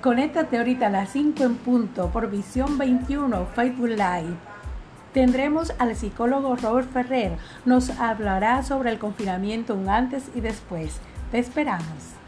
Conéctate ahorita a las 5 en punto por Visión 21 Facebook Live. Tendremos al psicólogo Robert Ferrer. Nos hablará sobre el confinamiento un antes y después. Te esperamos.